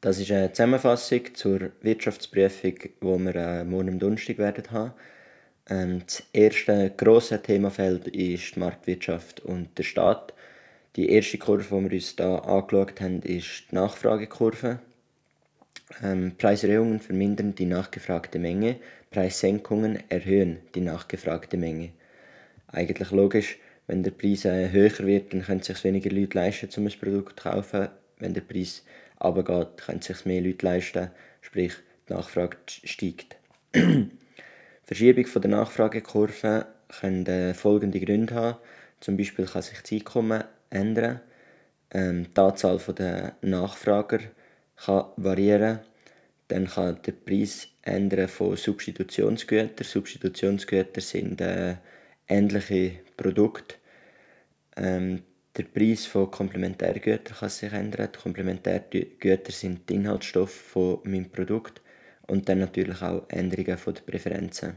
Das ist eine Zusammenfassung zur Wirtschaftsprüfung, die wir äh, morgen am Donnerstag werden haben. Ähm, das erste grosse Themafeld ist die Marktwirtschaft und der Staat. Die erste Kurve, die wir uns hier angeschaut haben, ist die Nachfragekurve. Ähm, Preiserhöhungen vermindern die nachgefragte Menge, Preissenkungen erhöhen die nachgefragte Menge. Eigentlich logisch, wenn der Preis äh, höher wird, dann können sich weniger Leute leisten, um ein Produkt zu kaufen. Wenn der Preis runtergeht, können sich mehr Leute leisten, sprich die Nachfrage steigt. Verschiebung von der Nachfragekurve können äh, folgende Gründe haben. Zum Beispiel kann sich das Einkommen ändern, ähm, die Anzahl der Nachfrager kann variieren, dann kann der Preis ändern von Substitutionsgütern. Substitutionsgüter sind äh, ähnliche Produkte. Ähm, der Preis von Komplementärgütern kann sich ändern. Komplementärgüter sind die Inhaltsstoffe von meinem Produkt und dann natürlich auch Änderungen von den Präferenzen.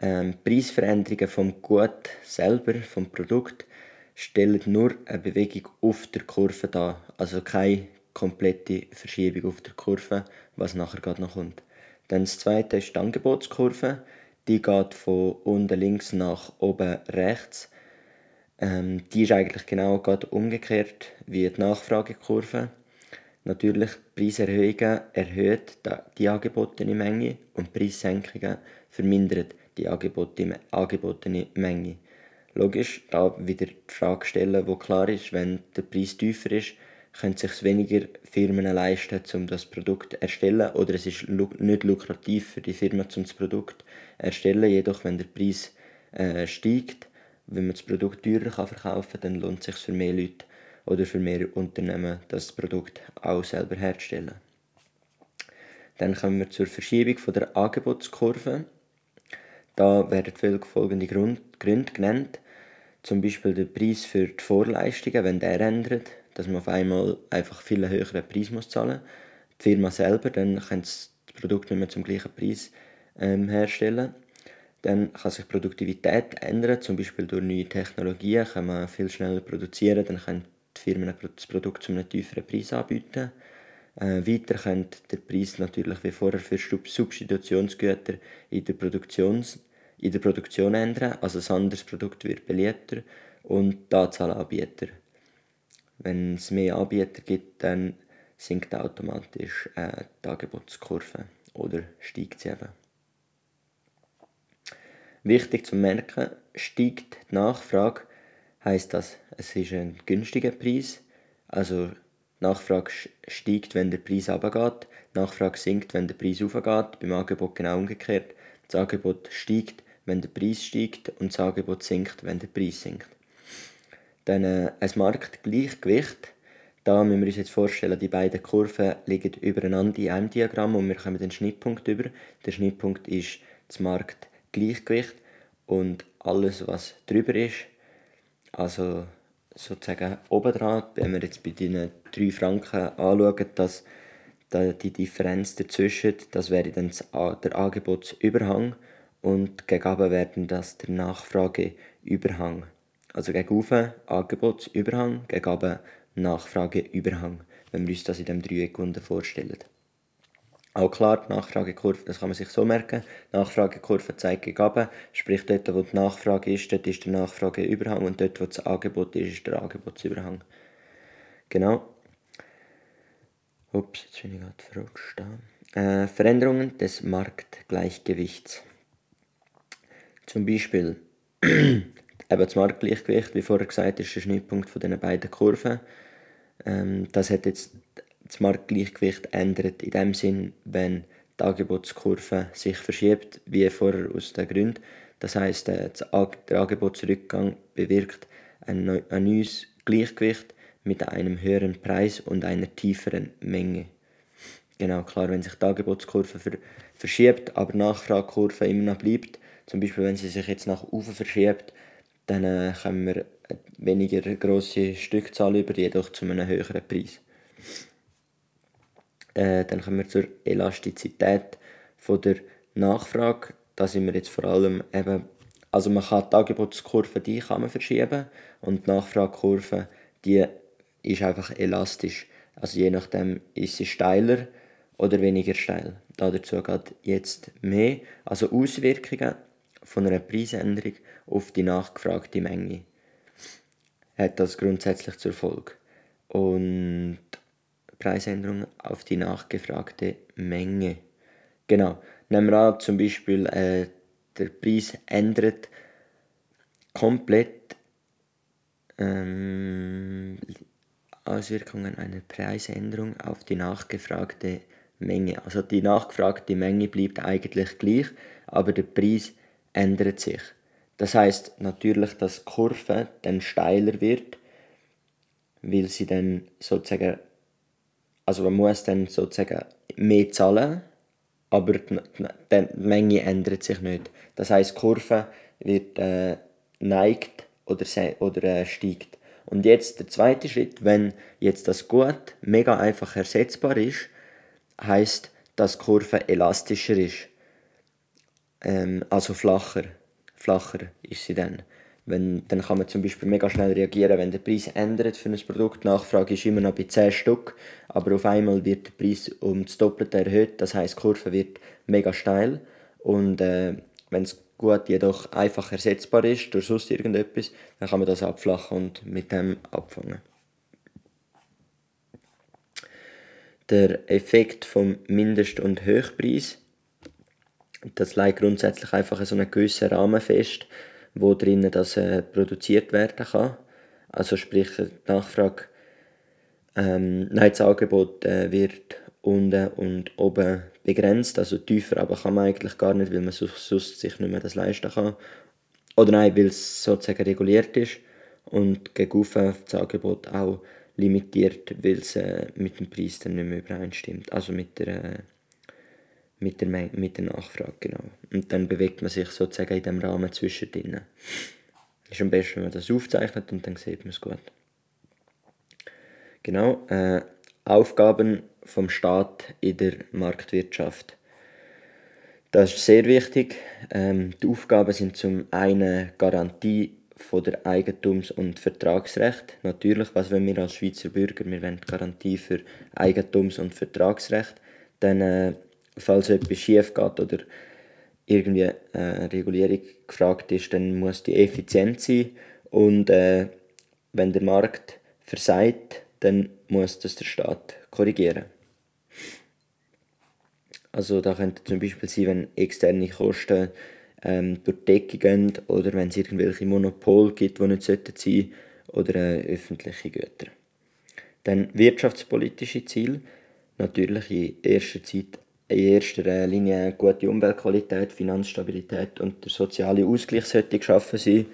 Ähm, Preisveränderungen vom Gut selber, vom Produkt, stellen nur eine Bewegung auf der Kurve dar, also keine komplette Verschiebung auf der Kurve, was nachher gerade noch kommt. Dann das zweite ist die Angebotskurve. Die geht von unten links nach oben rechts ähm, die ist eigentlich genau gerade umgekehrt wie die Nachfragekurve. Natürlich, Preiserhöhungen erhöht die angebotene Menge und Preissenkungen vermindern die angebotene Menge. Logisch, da wieder die Frage stellen, wo klar ist, wenn der Preis tiefer ist, können sich weniger Firmen leisten, um das Produkt zu erstellen, oder es ist nicht lukrativ für die Firma, um das Produkt zu erstellen. Jedoch, wenn der Preis äh, steigt, wenn man das Produkt teurer kann verkaufen kann, dann lohnt es sich für mehr Leute oder für mehr Unternehmen, das Produkt auch selber herzustellen. Dann kommen wir zur Verschiebung der Angebotskurve. Da werden folgende Gründe genannt. Zum Beispiel der Preis für die Vorleistungen, wenn der ändert, dass man auf einmal einfach viel höheren Preis muss zahlen muss. Die Firma selber, dann kann das Produkt nicht mehr zum gleichen Preis ähm, herstellen. Dann kann sich Produktivität ändern, zum Beispiel durch neue Technologien kann man viel schneller produzieren, dann können die Firmen das Produkt zu einem tieferen Preis anbieten. Äh, weiter könnte der Preis natürlich wie vorher für Substitutionsgüter in der, Produktions in der Produktion ändern, also ein anderes Produkt wird beliebter und die Anzahl Anbieter. Wenn es mehr Anbieter gibt, dann sinkt automatisch äh, die Angebotskurve oder steigt sie eben. Wichtig zu merken, steigt die Nachfrage, heißt das, es ist ein günstiger Preis. Also die Nachfrage steigt, wenn der Preis runtergeht, die Nachfrage sinkt, wenn der Preis aufgeht. Beim Angebot genau umgekehrt. Das Angebot steigt, wenn der Preis steigt und das Angebot sinkt, wenn der Preis sinkt. Dann äh, ein Marktgleichgewicht. Da müssen wir uns jetzt vorstellen, die beiden Kurven liegen übereinander in einem Diagramm und wir kommen den Schnittpunkt über. Der Schnittpunkt ist das Markt Gleichgewicht und alles, was drüber ist, also sozusagen obendran, wenn wir jetzt bei den 3 Franken anschauen, dass die Differenz dazwischen, das wäre dann der Angebotsüberhang und gegenüber werden das der Nachfrageüberhang. Also gegenüber Angebotsüberhang, gegenüber Nachfrageüberhang, wenn wir uns das in dem Dreieck vorstellen. Auch klar, die Nachfragekurve, das kann man sich so merken, die Nachfragekurve zeigt gegen sprich dort, wo die Nachfrage ist, dort ist der Nachfrageüberhang und dort, wo das Angebot ist, ist der Angebotsüberhang. Genau. Ups, jetzt bin ich gerade verrutscht. Äh, Veränderungen des Marktgleichgewichts. Zum Beispiel eben das Marktgleichgewicht, wie vorher gesagt, ist der Schnittpunkt von diesen beiden Kurven. Ähm, das hat jetzt das Marktgleichgewicht ändert. In dem Sinn, wenn die Angebotskurve sich verschiebt, wie vorher aus den Gründen. Das heißt, äh, der Angebotsrückgang bewirkt ein neues Gleichgewicht mit einem höheren Preis und einer tieferen Menge. Genau, klar, wenn sich die Angebotskurve verschiebt, aber die Nachfragekurve immer noch bleibt, zum Beispiel wenn sie sich jetzt nach oben verschiebt, dann äh, können wir eine weniger grosse Stückzahl über, jedoch zu einem höheren Preis. Äh, dann kommen wir zur Elastizität von der Nachfrage. Da sind wir jetzt vor allem eben, also man kann die Angebotskurve, die kann man verschieben und die Nachfragekurve, die ist einfach elastisch. Also je nachdem ist sie steiler oder weniger steil. Dazu geht jetzt mehr. Also Auswirkungen von einer Preisänderung auf die nachgefragte Menge hat das grundsätzlich zur Folge. Und Preisänderung auf die nachgefragte Menge. Genau. Nehmen wir an, zum Beispiel, äh, der Preis ändert komplett ähm, Auswirkungen einer Preisänderung auf die nachgefragte Menge. Also die nachgefragte Menge bleibt eigentlich gleich, aber der Preis ändert sich. Das heißt natürlich, dass die Kurve dann steiler wird, weil sie dann sozusagen, also man muss dann sozusagen mehr zahlen, aber die Menge ändert sich nicht. Das heißt, die Kurve wird äh, neigt oder, oder äh, steigt. Und jetzt der zweite Schritt, wenn jetzt das Gut mega einfach ersetzbar ist, heißt, dass die Kurve elastischer ist. Ähm, also flacher. Flacher ist sie dann. Wenn, dann kann man zum Beispiel mega schnell reagieren, wenn der Preis ändert für ein Produkt. Die Nachfrage ist immer noch bei 10 Stück, aber auf einmal wird der Preis um das Doppelte erhöht. Das heißt, die Kurve wird mega steil. Und äh, wenn es gut jedoch einfach ersetzbar ist durch sonst irgendetwas, dann kann man das abflachen und mit dem abfangen. Der Effekt vom Mindest- und Höchpreis, das legt grundsätzlich einfach so einen gewissen Rahmen fest, wo drinnen das äh, produziert werden kann. Also sprich, die Nachfrage, ähm, nein, das Angebot äh, wird unten und oben begrenzt, also tiefer aber kann man eigentlich gar nicht, weil man sonst sich nicht mehr das leisten kann. Oder nein, weil es sozusagen reguliert ist und gegen das Angebot auch limitiert, weil es äh, mit dem Preis dann nicht mehr übereinstimmt. Also mit der, äh, mit der, mit der Nachfrage, genau. Und dann bewegt man sich sozusagen in dem Rahmen zwischendrin. Ist am besten, wenn man das aufzeichnet und dann sieht man es gut. Genau, äh, Aufgaben vom Staat in der Marktwirtschaft. Das ist sehr wichtig. Ähm, die Aufgaben sind zum einen Garantie von der Eigentums- und Vertragsrecht. Natürlich, was wollen wir als Schweizer Bürger? Wir wollen Garantie für Eigentums- und Vertragsrecht. Dann, äh, falls etwas schief geht oder irgendwie äh, Regulierung gefragt ist, dann muss die effizient sein. Und äh, wenn der Markt versagt, dann muss das der Staat korrigieren. Also da könnte zum Beispiel sein, wenn externe Kosten ähm, durch die Decke gehen oder wenn es irgendwelche Monopole gibt, die nicht sein sollten oder äh, öffentliche Güter. Dann wirtschaftspolitische Ziele. Natürlich in erster Zeit in erster Linie gute Umweltqualität, Finanzstabilität und der soziale Ausgleich sollte geschaffen sein.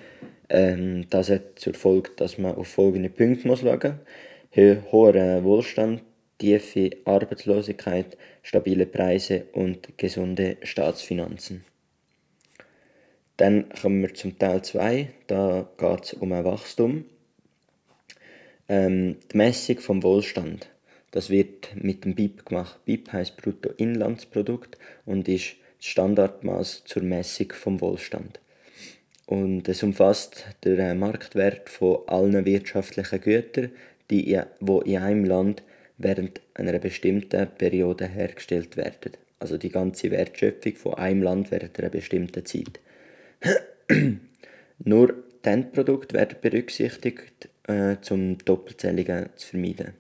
Ähm, das hat zur Folge, dass man auf folgende Punkte muss schauen muss. Hoher Wohlstand, tiefe Arbeitslosigkeit, stabile Preise und gesunde Staatsfinanzen. Dann kommen wir zum Teil 2, da geht es um ein Wachstum. Ähm, die Messung vom Wohlstand. Das wird mit dem BIP gemacht. BIP heißt Bruttoinlandsprodukt und ist das Standardmaß zur Messung vom Wohlstand. Und es umfasst den äh, Marktwert von allen wirtschaftlichen Gütern, die in einem Land während einer bestimmten Periode hergestellt werden. Also die ganze Wertschöpfung von einem Land während einer bestimmten Zeit. Nur Endprodukte werden berücksichtigt, äh, um Doppelzählungen zu vermeiden.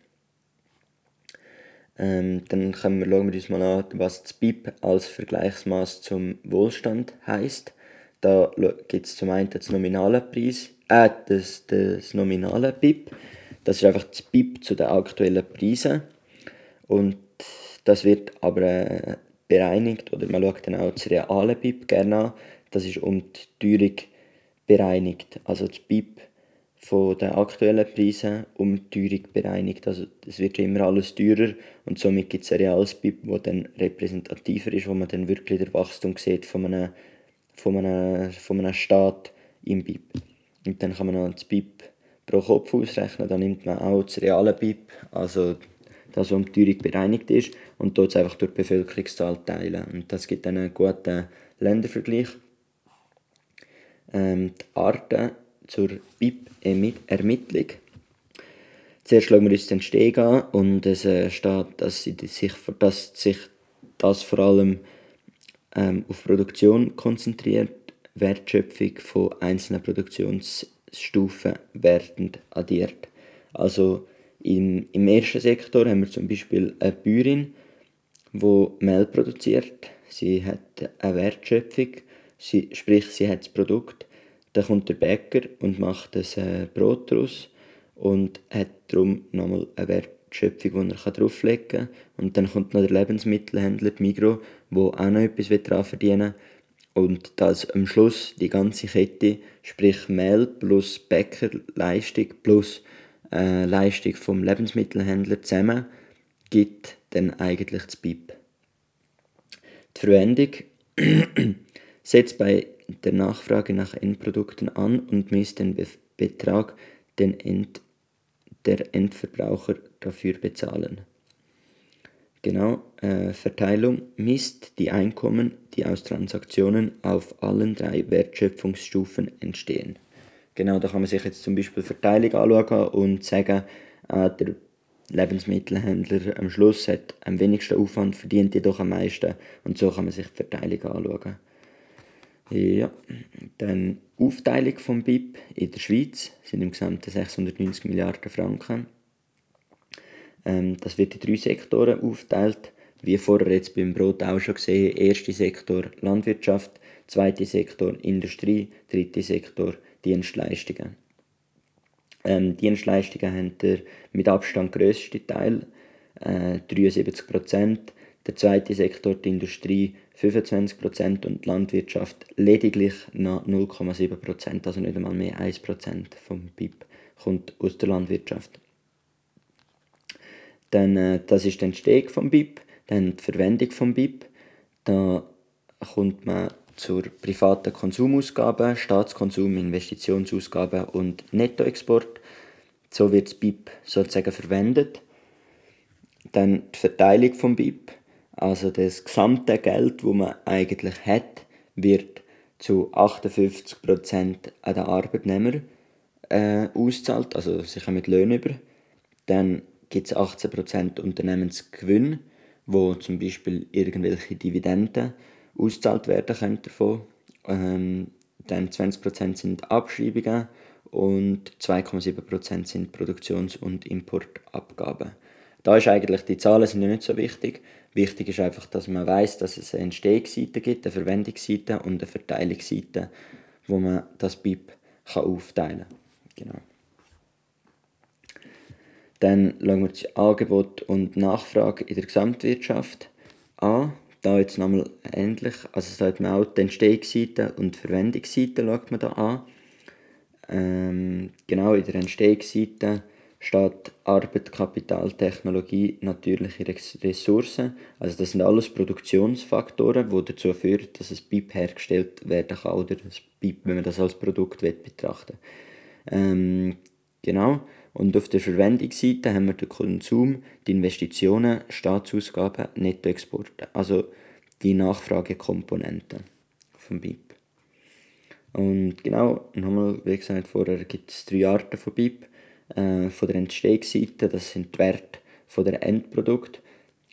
Ähm, dann können wir, schauen wir uns mal an, was das BIP als Vergleichsmaß zum Wohlstand heißt. Da gibt es zum einen das nominale Preis, äh, das, das nominale BIP. Das ist einfach das BIP zu den aktuellen Preisen. Und das wird aber äh, bereinigt, oder man schaut dann auch das reale BIP gerne an. Das ist um die Teuerung bereinigt. Also das BIP von den aktuellen Preisen um die Teuerung bereinigt. Also es wird immer alles teurer und somit gibt es ein reales BIP, das dann repräsentativer ist, wo man dann wirklich den Wachstum sieht von einem, von einem, von einem Staat im BIP. Und dann kann man noch das BIP pro Kopf ausrechnen, dann nimmt man auch das reale BIP, also das, was um die Teuerung bereinigt ist, und dort einfach durch die Bevölkerungszahl teilen. Und das gibt dann einen guten Ländervergleich. Ähm, die Arten zur BIP-Ermittlung. Zuerst schauen wir uns den Steg an und es äh, steht, dass sich, dass sich das vor allem ähm, auf Produktion konzentriert, Wertschöpfung von einzelnen Produktionsstufen werden addiert. Also im, im ersten Sektor haben wir zum Beispiel eine Bäuerin, die Mehl produziert. Sie hat eine Wertschöpfung, sie, sprich sie hat das Produkt. Dann kommt der Bäcker und macht ein äh, Brot daraus und hat darum nochmal eine Wertschöpfung, die er drauflegen kann. Und dann kommt noch der Lebensmittelhändler, die Migro, der auch noch etwas daran verdienen Und dass am Schluss die ganze Kette, sprich Mehl plus Bäckerleistung plus äh, Leistung vom Lebensmittelhändler zusammen, gibt dann eigentlich das BIP. Die Verwendung setzt bei der Nachfrage nach Endprodukten an und misst den Betrag, den End der Endverbraucher dafür bezahlen. Genau, äh, Verteilung misst die Einkommen, die aus Transaktionen auf allen drei Wertschöpfungsstufen entstehen. Genau, da kann man sich jetzt zum Beispiel Verteilung anschauen und sagen, äh, der Lebensmittelhändler am Schluss hat am wenigsten Aufwand, verdient jedoch am meisten. Und so kann man sich die Verteilung anschauen. Ja, dann Aufteilung vom BIP in der Schweiz sind im Gesamten 690 Milliarden Franken. Ähm, das wird in drei Sektoren aufgeteilt. Wie vorher jetzt beim Brot auch schon gesehen, erster Sektor Landwirtschaft, zweiter Sektor Industrie, dritter Sektor Dienstleistungen. Ähm, Dienstleistungen haben der mit Abstand grösste Teil, äh, 73 Prozent. Der zweite Sektor, die Industrie, 25 Prozent und die Landwirtschaft lediglich noch 0,7 Prozent, also nicht einmal mehr 1 Prozent vom BIP kommt aus der Landwirtschaft. Dann, äh, das ist der Entstehung vom BIP, dann die Verwendung vom BIP. Da kommt man zur privaten Konsumausgaben, Staatskonsum, Investitionsausgaben und Nettoexport. So wird das BIP sozusagen verwendet. Dann die Verteilung vom BIP, also das gesamte Geld, wo man eigentlich hat, wird zu 58% an den Arbeitnehmer äh, auszahlt, also sie kommen mit Löhnen über. Dann gibt es 18% Unternehmensgewinn, wo zum Beispiel irgendwelche Dividenden ausgezahlt werden können davon. Ähm, dann 20% sind Abschreibungen und 2,7% sind Produktions- und Importabgaben. Da ist eigentlich, die Zahlen sind ja nicht so wichtig. Wichtig ist einfach, dass man weiß, dass es eine Entstehungsseite gibt, eine Verwendungsseite und eine Verteilungsseite, wo man das BIP kann aufteilen kann. Genau. Dann schauen wir das Angebot und Nachfrage in der Gesamtwirtschaft an da jetzt nochmal ähnlich, also sagt man auch die Entstehungsseite und die Verwendungsseite schaut man da an. Ähm, genau, in der Entstehungsseite steht Arbeit, Kapital, Technologie, natürliche Ressourcen. Also das sind alles Produktionsfaktoren, die dazu führen, dass ein BIP hergestellt werden kann oder das BIP, wenn man das als Produkt betrachten ähm, Genau. Und auf der Verwendungsseite haben wir den Konsum, die Investitionen, Staatsausgaben, Nettoexporte. Also die Nachfragekomponenten vom BIP. Und genau, nochmal, wie gesagt, vorher gibt es drei Arten von BIP. Äh, von der Entstehungsseite, das sind die Werte von der Endprodukt.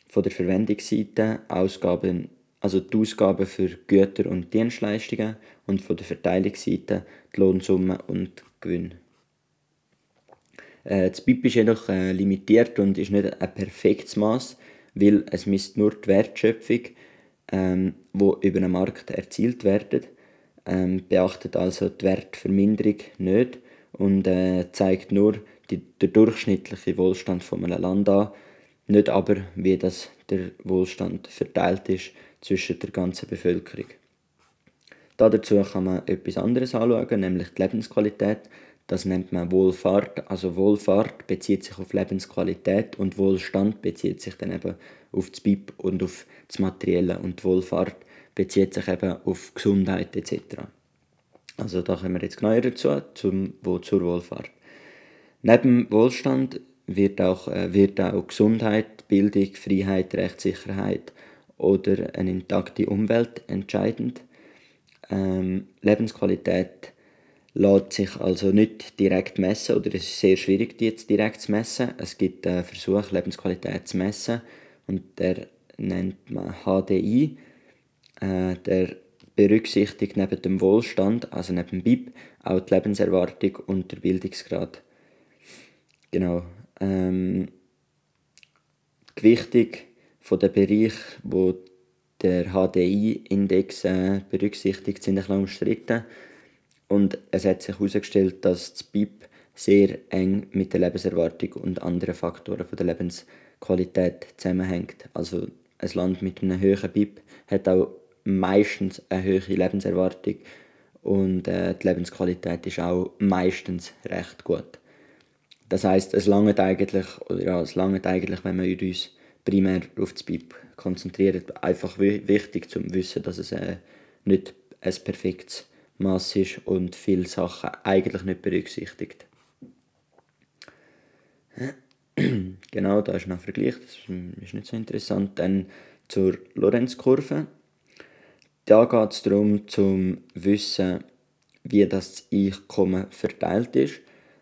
Von der Verwendungsseite Ausgaben, also die Ausgaben für Güter und Dienstleistungen. Und von der Verteilungsseite die Lohnsumme und Gewinn. Äh, das BIP ist jedoch äh, limitiert und ist nicht ein perfektes Maß, weil es misst nur die Wertschöpfung, ähm, wo über den Markt erzielt werden, ähm, beachtet also die Wertverminderung nicht und äh, zeigt nur die, den durchschnittlichen Wohlstand von einem Land an, nicht aber, wie das der Wohlstand verteilt ist zwischen der ganzen Bevölkerung. Dazu kann man etwas anderes anschauen, nämlich die Lebensqualität. Das nennt man Wohlfahrt. Also Wohlfahrt bezieht sich auf Lebensqualität und Wohlstand bezieht sich dann eben auf das BIP und auf das Materielle. Und Wohlfahrt bezieht sich eben auf Gesundheit etc. Also da kommen wir jetzt genauer dazu, zum, wo zur Wohlfahrt. Neben Wohlstand wird auch, äh, wird auch Gesundheit, Bildung, Freiheit, Rechtssicherheit oder eine intakte Umwelt entscheidend. Ähm, Lebensqualität lässt sich also nicht direkt messen oder es ist sehr schwierig, die jetzt direkt zu messen. Es gibt einen Versuch, Lebensqualität zu messen und der nennt man HDI. Äh, der berücksichtigt neben dem Wohlstand, also neben dem BIP, auch die Lebenserwartung und der Bildungsgrad. Genau. Ähm, Gewichtung von der Bereich, wo der HDI-Index äh, berücksichtigt, sind ein bisschen umstritten. Und es hat sich herausgestellt, dass das BIP sehr eng mit der Lebenserwartung und anderen Faktoren von der Lebensqualität zusammenhängt. Also ein Land mit einem höheren BIP hat auch meistens eine höhere Lebenserwartung und äh, die Lebensqualität ist auch meistens recht gut. Das heißt, es langt eigentlich, oder ja, es eigentlich, wenn wir uns primär auf das BIP konzentrieren. Einfach wichtig zu wissen, dass es äh, nicht ein perfektes Maß ist und viele Sachen eigentlich nicht berücksichtigt. genau, da ist noch ein Vergleich, das ist nicht so interessant. Dann zur Lorenzkurve. Da geht es darum, zu wissen, wie das Einkommen verteilt ist.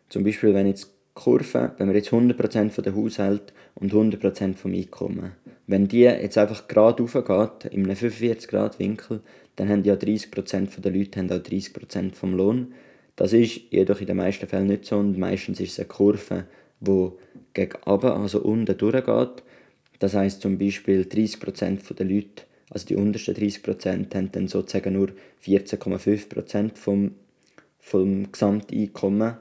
Zum Beispiel, wenn jetzt Kurve, wenn wir jetzt 100% von der Haushalt und 100% vom Einkommen, wenn die jetzt einfach gerade raufgeht, in einem 45-Grad-Winkel, dann haben ja 30% der Leute haben auch 30% vom Lohn. Das ist jedoch in den meisten Fällen nicht so und meistens ist es eine Kurve, die gegen oben, also unten durchgeht. Das heißt zum Beispiel 30% der Leute, also die untersten 30% haben dann sozusagen nur 14,5% vom, vom Gesamteinkommen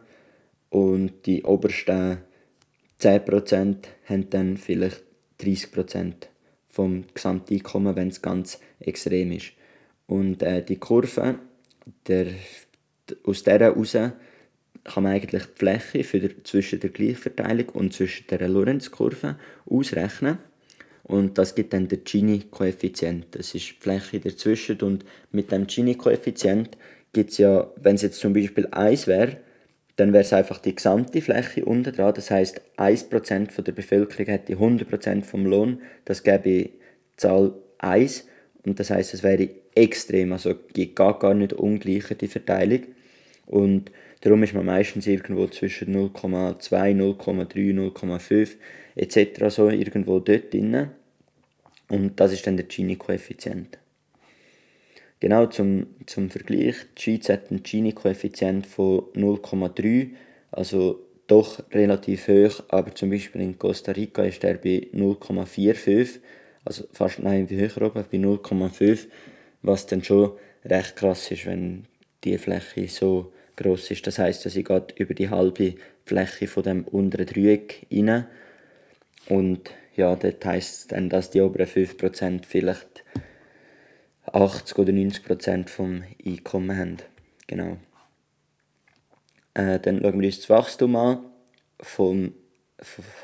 und die obersten 10% haben dann vielleicht 30% vom Gesamteinkommen, wenn es ganz extrem ist. Und äh, die Kurve, der, aus dieser heraus kann man eigentlich die Fläche für zwischen der Gleichverteilung und zwischen der Lorentz-Kurve ausrechnen. Und das gibt dann den Gini-Koeffizient. Das ist die Fläche dazwischen. Und mit dem Gini-Koeffizient gibt es ja, wenn es jetzt zum Beispiel 1 wäre, dann wäre es einfach die gesamte Fläche unten dran. Das heißt, 1% der Bevölkerung hätte 100% vom Lohn. Das gäbe die Zahl 1. Und das heißt, es wäre extrem, also geht gar, gar nicht ungleicher die Verteilung. Und darum ist man meistens irgendwo zwischen 0,2, 0,3, 0,5 etc. so irgendwo dort drin. Und das ist dann der Gini-Koeffizient. Genau zum, zum Vergleich, die Schweiz hat einen Gini-Koeffizient von 0,3, also doch relativ hoch, aber zum Beispiel in Costa Rica ist der bei 0,45, also fast nein, höher oben, bei 0,5, was dann schon recht krass ist, wenn die Fläche so groß ist. Das heißt, sie geht über die halbe Fläche von dem unteren Dreieck rein und ja, das heisst dann, dass die oberen 5% vielleicht 80 oder 90 Prozent vom Einkommen haben. Genau. Äh, dann schauen wir uns das Wachstum an von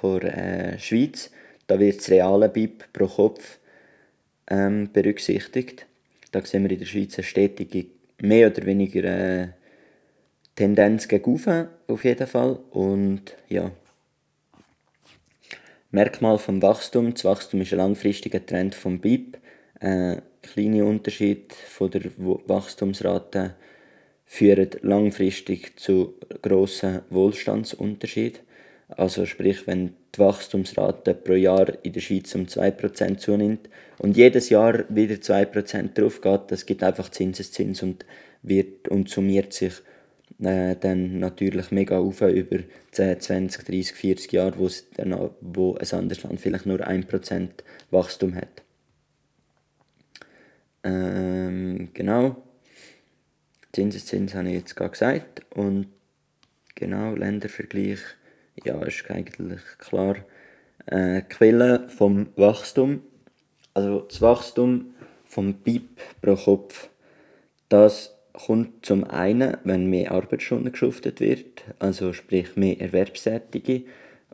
der äh, Schweiz. Da wird das reale BIP pro Kopf ähm, berücksichtigt. Da sehen wir in der Schweiz eine stetige, mehr oder weniger äh, Tendenz gegen auf jeden Fall. Und ja, Merkmal vom Wachstum. Das Wachstum ist ein langfristiger Trend vom BIP. Äh, kleine Unterschiede von der Wachstumsrate führen langfristig zu grossen Wohlstandsunterschieden. Also sprich, wenn die Wachstumsrate pro Jahr in der Schweiz um 2% zunimmt und jedes Jahr wieder 2% drauf geht, das gibt einfach Zinseszins und, wird, und summiert sich äh, dann natürlich mega auf über 10, 20, 30, 40 Jahre, wo, dann, wo ein anderes Land vielleicht nur 1% Wachstum hat. Ähm, genau. Zinseszins habe ich jetzt gerade gesagt. Und genau, Ländervergleich, ja, ist eigentlich klar. Äh, Quelle vom Wachstum, also das Wachstum vom BIP pro Kopf, das kommt zum einen, wenn mehr Arbeitsstunden geschuftet wird, also sprich mehr Erwerbstätige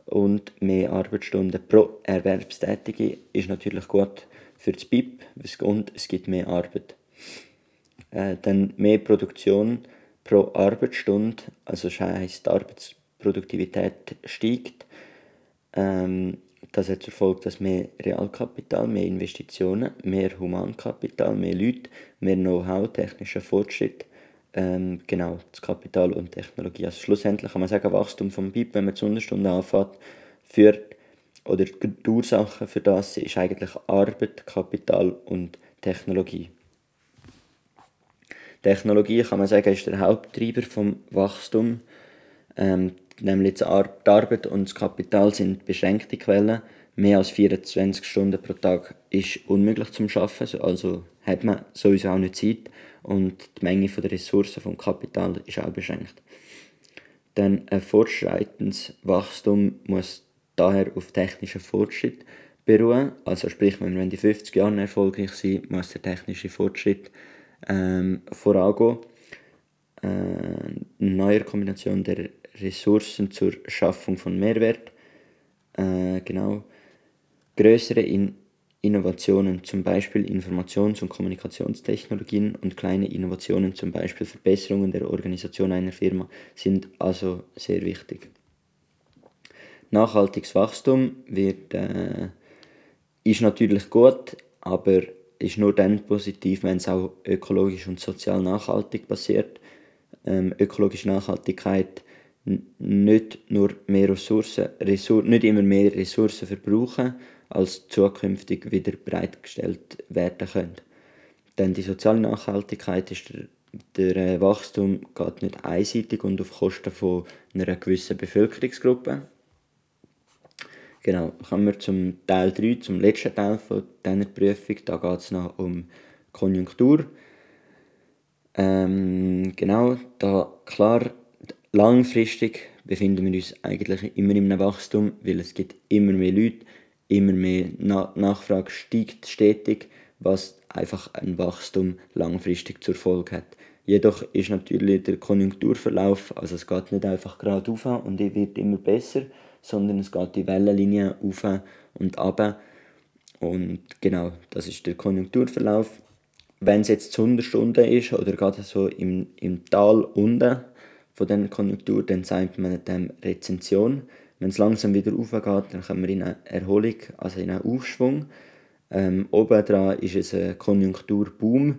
und mehr Arbeitsstunden pro Erwerbstätige ist natürlich gut für das BIP und es gibt mehr Arbeit. Äh, dann mehr Produktion pro Arbeitsstunde, also das heisst, die Arbeitsproduktivität steigt. Ähm, das hat zur Folge, dass mehr Realkapital, mehr Investitionen, mehr Humankapital, mehr Leute, mehr Know-how, technischer Fortschritt ähm, genau, das Kapital und Technologie. Also schlussendlich kann man sagen, Wachstum vom BIP, wenn man die Unterstunde anfängt, führt oder die Ursache für das ist eigentlich Arbeit, Kapital und Technologie. Technologie kann man sagen, ist der Haupttreiber vom Wachstum. Ähm, nämlich die Arbeit und das Kapital sind beschränkte Quellen. Mehr als 24 Stunden pro Tag ist unmöglich zum Schaffen, also hat man sowieso auch nicht Zeit und die Menge der Ressourcen vom Kapital ist auch beschränkt. Denn ein fortschreitendes Wachstum muss daher auf technischen Fortschritt beruhen. Also sprich, wenn wir in die 50 Jahren erfolgreich sind, muss der technische Fortschritt ähm, vorangehen. Äh, eine neue Kombination der Ressourcen zur Schaffung von Mehrwert. Äh, genau. Größere in Innovationen, zum Beispiel Informations- und Kommunikationstechnologien und kleine Innovationen, zum Beispiel Verbesserungen der Organisation einer Firma, sind also sehr wichtig. Nachhaltiges Wachstum wird, äh, ist natürlich gut, aber ist nur dann positiv, wenn es auch ökologisch und sozial nachhaltig passiert. Ähm, ökologische Nachhaltigkeit nicht nur mehr Ressourcen, Ressour nicht immer mehr Ressourcen verbrauchen, als zukünftig wieder bereitgestellt werden können. Denn die soziale Nachhaltigkeit ist der, der äh, Wachstum geht nicht einseitig und auf Kosten von einer gewissen Bevölkerungsgruppe. Genau, kommen wir zum Teil 3, zum letzten Teil von dieser Prüfung. Da geht es noch um Konjunktur. Ähm, genau, da klar, langfristig befinden wir uns eigentlich immer in einem Wachstum, weil es gibt immer mehr Leute, immer mehr Na Nachfrage steigt stetig, was einfach ein Wachstum langfristig zur Folge hat. Jedoch ist natürlich der Konjunkturverlauf, also es geht nicht einfach gerade auf und wird immer besser, sondern es geht die Wellenlinie auf und ab. Und genau, das ist der Konjunkturverlauf. Wenn es jetzt zu 100 Stunden ist oder gerade so im, im Tal unten von der Konjunktur, dann sagt man dem Rezension. Wenn es langsam wieder aufgeht, dann kommen wir in eine Erholung, also in einen Aufschwung. Ähm, oben dran ist es ein Konjunkturboom.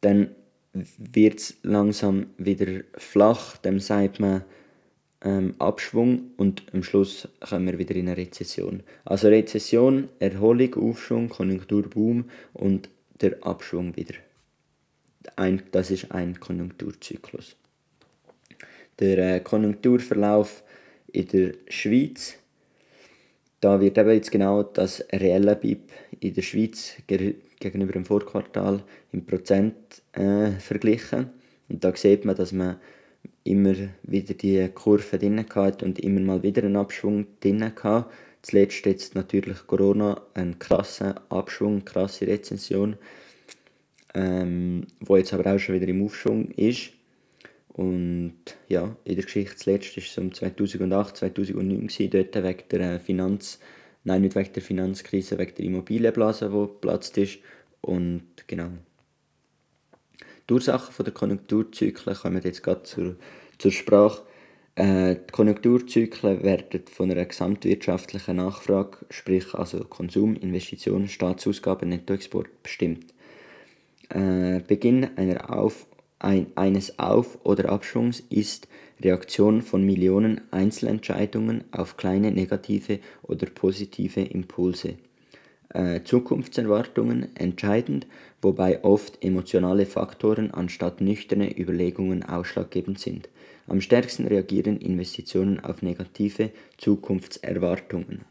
Dann wird es langsam wieder flach, dann sagt man ähm, Abschwung und am Schluss kommen wir wieder in eine Rezession. Also Rezession, Erholung, Aufschwung, Konjunkturboom und der Abschwung wieder. Ein, das ist ein Konjunkturzyklus. Der äh, Konjunkturverlauf in der Schweiz. Da wird eben jetzt genau das reelle BIP in der Schweiz gegenüber dem Vorquartal im Prozent äh, verglichen. Und da sieht man, dass man immer wieder die Kurve drin hat und immer mal wieder einen Abschwung drin hat. Zuletzt jetzt natürlich Corona, ein krasser Abschwung, krasse Rezension, ähm, wo jetzt aber auch schon wieder im Aufschwung ist. Und ja, in der Geschichte zuletzt war es um 2008, 2009 gewesen, dort wegen der Finanz, nein, nicht wegen der Finanzkrise, wegen der Immobilienblase, die geplatzt ist. Und genau. Die Ursachen der Konjunkturzyklen kommen jetzt gerade zur, zur Sprache. Äh, die Konjunkturzyklen werden von einer gesamtwirtschaftlichen Nachfrage, sprich also Konsum, Investitionen, Staatsausgaben, Nettoexport bestimmt. Äh, Beginn einer Auf- ein, eines Auf- oder Abschwungs ist Reaktion von Millionen Einzelentscheidungen auf kleine negative oder positive Impulse. Äh, Zukunftserwartungen entscheidend, wobei oft emotionale Faktoren anstatt nüchterne Überlegungen ausschlaggebend sind. Am stärksten reagieren Investitionen auf negative Zukunftserwartungen.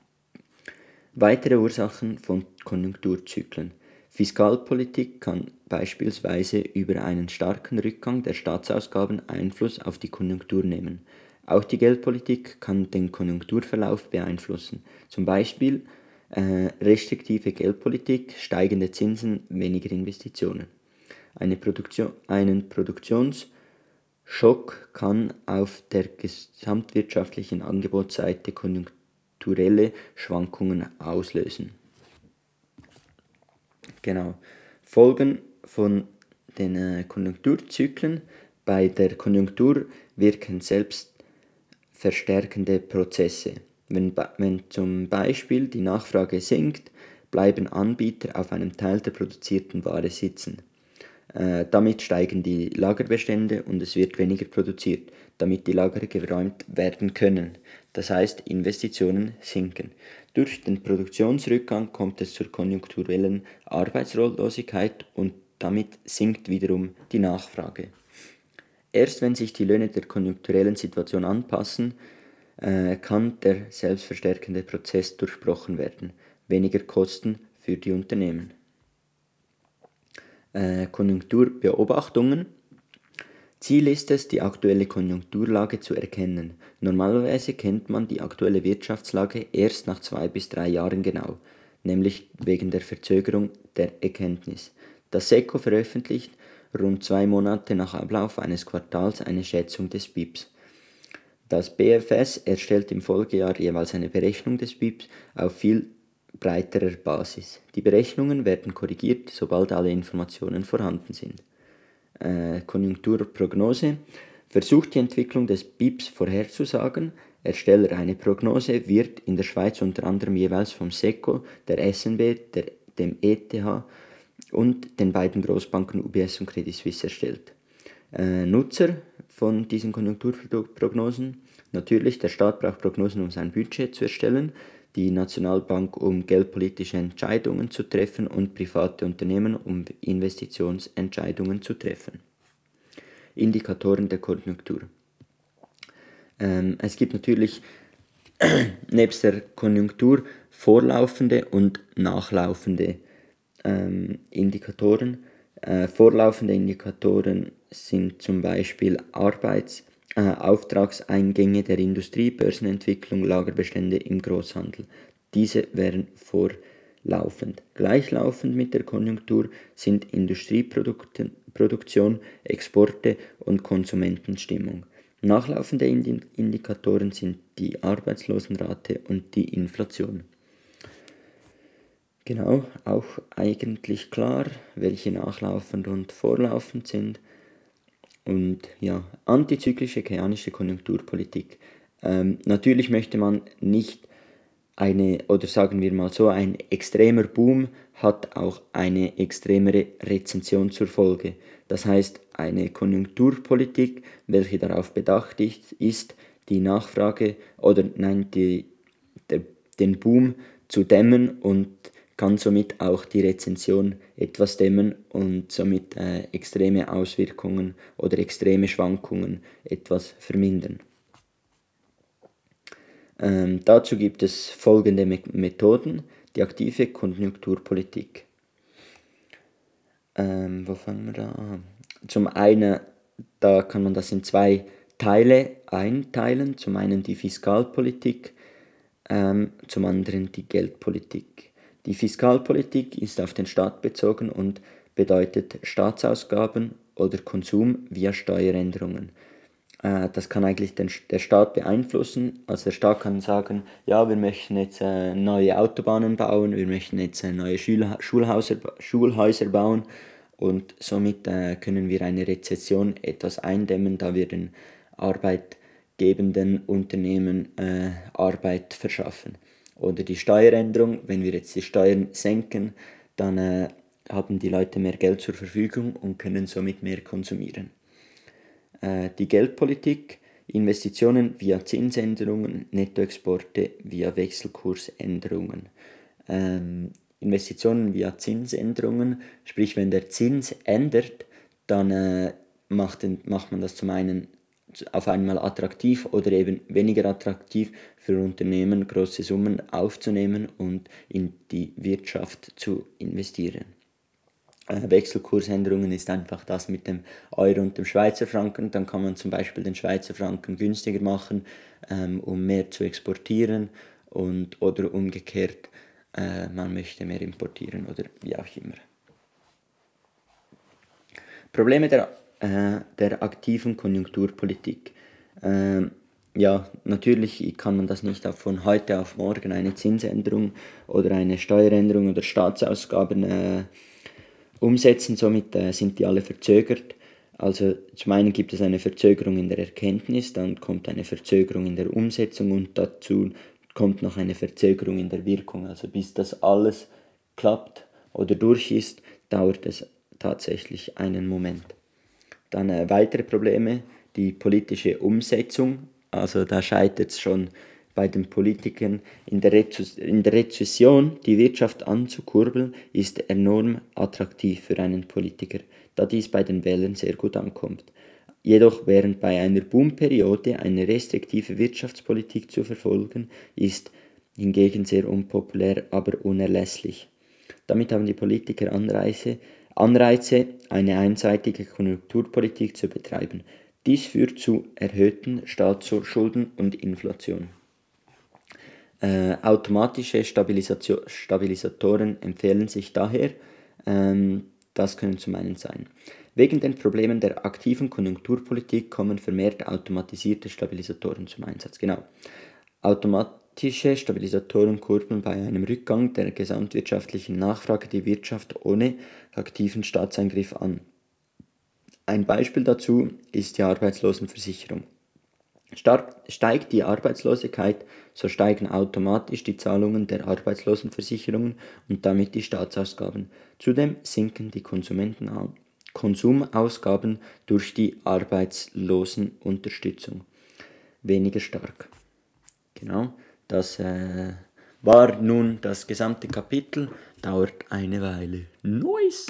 Weitere Ursachen von Konjunkturzyklen Fiskalpolitik kann beispielsweise über einen starken Rückgang der Staatsausgaben Einfluss auf die Konjunktur nehmen. Auch die Geldpolitik kann den Konjunkturverlauf beeinflussen, zum Beispiel äh, restriktive Geldpolitik, steigende Zinsen, weniger Investitionen. Eine Produktion, einen Produktionsschock kann auf der gesamtwirtschaftlichen Angebotsseite konjunkturelle Schwankungen auslösen. Genau. Folgen von den äh, Konjunkturzyklen. Bei der Konjunktur wirken selbstverstärkende Prozesse. Wenn, wenn zum Beispiel die Nachfrage sinkt, bleiben Anbieter auf einem Teil der produzierten Ware sitzen. Äh, damit steigen die Lagerbestände und es wird weniger produziert, damit die Lager geräumt werden können. Das heißt, Investitionen sinken. Durch den Produktionsrückgang kommt es zur konjunkturellen Arbeitslosigkeit und damit sinkt wiederum die Nachfrage. Erst wenn sich die Löhne der konjunkturellen Situation anpassen, äh, kann der selbstverstärkende Prozess durchbrochen werden. Weniger Kosten für die Unternehmen. Äh, Konjunkturbeobachtungen. Ziel ist es, die aktuelle Konjunkturlage zu erkennen. Normalerweise kennt man die aktuelle Wirtschaftslage erst nach zwei bis drei Jahren genau, nämlich wegen der Verzögerung der Erkenntnis. Das SECO veröffentlicht rund zwei Monate nach Ablauf eines Quartals eine Schätzung des BIPs. Das BFS erstellt im Folgejahr jeweils eine Berechnung des BIPs auf viel breiterer Basis. Die Berechnungen werden korrigiert, sobald alle Informationen vorhanden sind. Äh, Konjunkturprognose versucht die Entwicklung des BIPs vorherzusagen. Ersteller einer Prognose wird in der Schweiz unter anderem jeweils vom SECO, der SNB, der, dem ETH und den beiden Großbanken UBS und Credit Suisse erstellt. Äh, Nutzer von diesen Konjunkturprognosen, natürlich der Staat braucht Prognosen, um sein Budget zu erstellen die Nationalbank, um geldpolitische Entscheidungen zu treffen und private Unternehmen, um Investitionsentscheidungen zu treffen. Indikatoren der Konjunktur. Ähm, es gibt natürlich nebst der Konjunktur vorlaufende und nachlaufende ähm, Indikatoren. Äh, vorlaufende Indikatoren sind zum Beispiel Arbeits- Auftragseingänge der Industrie, Börsenentwicklung, Lagerbestände im Großhandel. Diese wären vorlaufend. Gleichlaufend mit der Konjunktur sind Industrieproduktion, Exporte und Konsumentenstimmung. Nachlaufende Indikatoren sind die Arbeitslosenrate und die Inflation. Genau, auch eigentlich klar, welche nachlaufend und vorlaufend sind. Und ja, antizyklische keanische Konjunkturpolitik. Ähm, natürlich möchte man nicht eine, oder sagen wir mal so, ein extremer Boom hat auch eine extremere Rezension zur Folge. Das heißt, eine Konjunkturpolitik, welche darauf bedacht ist, die Nachfrage oder nein, die, der, den Boom zu dämmen und kann somit auch die Rezension etwas dämmen und somit äh, extreme Auswirkungen oder extreme Schwankungen etwas vermindern. Ähm, dazu gibt es folgende Me Methoden. Die aktive Konjunkturpolitik. Ähm, wo fangen wir da an? Zum einen, da kann man das in zwei Teile einteilen. Zum einen die Fiskalpolitik, ähm, zum anderen die Geldpolitik. Die Fiskalpolitik ist auf den Staat bezogen und bedeutet Staatsausgaben oder Konsum via Steueränderungen. Äh, das kann eigentlich den, der Staat beeinflussen. Also der Staat kann sagen, ja, wir möchten jetzt äh, neue Autobahnen bauen, wir möchten jetzt äh, neue Schulha Schulhauser, Schulhäuser bauen und somit äh, können wir eine Rezession etwas eindämmen, da wir den arbeitgebenden Unternehmen äh, Arbeit verschaffen oder die Steueränderung, wenn wir jetzt die Steuern senken, dann äh, haben die Leute mehr Geld zur Verfügung und können somit mehr konsumieren. Äh, die Geldpolitik, Investitionen via Zinsänderungen, Nettoexporte via Wechselkursänderungen. Ähm, Investitionen via Zinsänderungen, sprich wenn der Zins ändert, dann äh, macht, macht man das zum einen auf einmal attraktiv oder eben weniger attraktiv für Unternehmen, große Summen aufzunehmen und in die Wirtschaft zu investieren. Äh, Wechselkursänderungen ist einfach das mit dem Euro und dem Schweizer Franken. Dann kann man zum Beispiel den Schweizer Franken günstiger machen, ähm, um mehr zu exportieren und, oder umgekehrt, äh, man möchte mehr importieren oder wie auch immer. Probleme der äh, der aktiven Konjunkturpolitik. Ähm, ja, natürlich kann man das nicht von heute auf morgen eine Zinsänderung oder eine Steueränderung oder Staatsausgaben äh, umsetzen, somit äh, sind die alle verzögert. Also zum einen gibt es eine Verzögerung in der Erkenntnis, dann kommt eine Verzögerung in der Umsetzung und dazu kommt noch eine Verzögerung in der Wirkung. Also bis das alles klappt oder durch ist, dauert es tatsächlich einen Moment. Dann äh, weitere Probleme, die politische Umsetzung. Also da scheitert es schon bei den Politikern. In der, in der Rezession die Wirtschaft anzukurbeln, ist enorm attraktiv für einen Politiker, da dies bei den Wählern sehr gut ankommt. Jedoch während bei einer Boomperiode eine restriktive Wirtschaftspolitik zu verfolgen, ist hingegen sehr unpopulär, aber unerlässlich. Damit haben die Politiker Anreize, Anreize, eine einseitige Konjunkturpolitik zu betreiben. Dies führt zu erhöhten Staatsschulden und Inflation. Äh, automatische Stabilisatoren empfehlen sich daher. Ähm, das können zum einen sein. Wegen den Problemen der aktiven Konjunkturpolitik kommen vermehrt automatisierte Stabilisatoren zum Einsatz. Genau. Automatische Stabilisatoren kurbeln bei einem Rückgang der gesamtwirtschaftlichen Nachfrage die Wirtschaft ohne aktiven Staatseingriff an. Ein Beispiel dazu ist die Arbeitslosenversicherung. Steigt die Arbeitslosigkeit, so steigen automatisch die Zahlungen der Arbeitslosenversicherungen und damit die Staatsausgaben. Zudem sinken die Konsumausgaben durch die Arbeitslosenunterstützung weniger stark. Genau, das äh, war nun das gesamte Kapitel, dauert eine Weile. Nice!